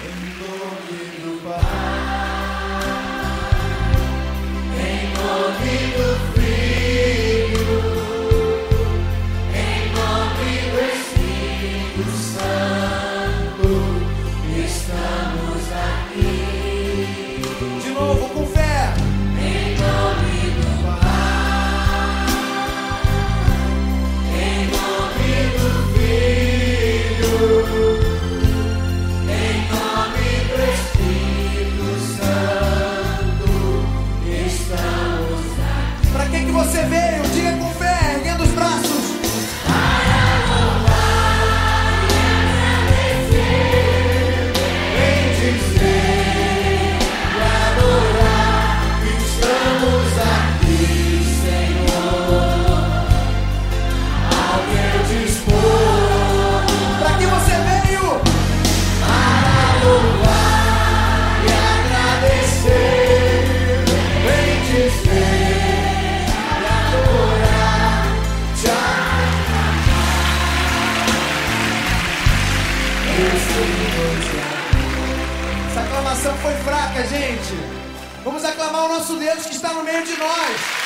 glory to você veio, dia com fé, lendo os braços. Para louvar e agradecer, bendizer e adorar, estamos aqui, Senhor, ao teu dispor. Para que você veio? Para louvar e agradecer, bendizer. Essa aclamação foi fraca, gente. Vamos aclamar o nosso Deus que está no meio de nós.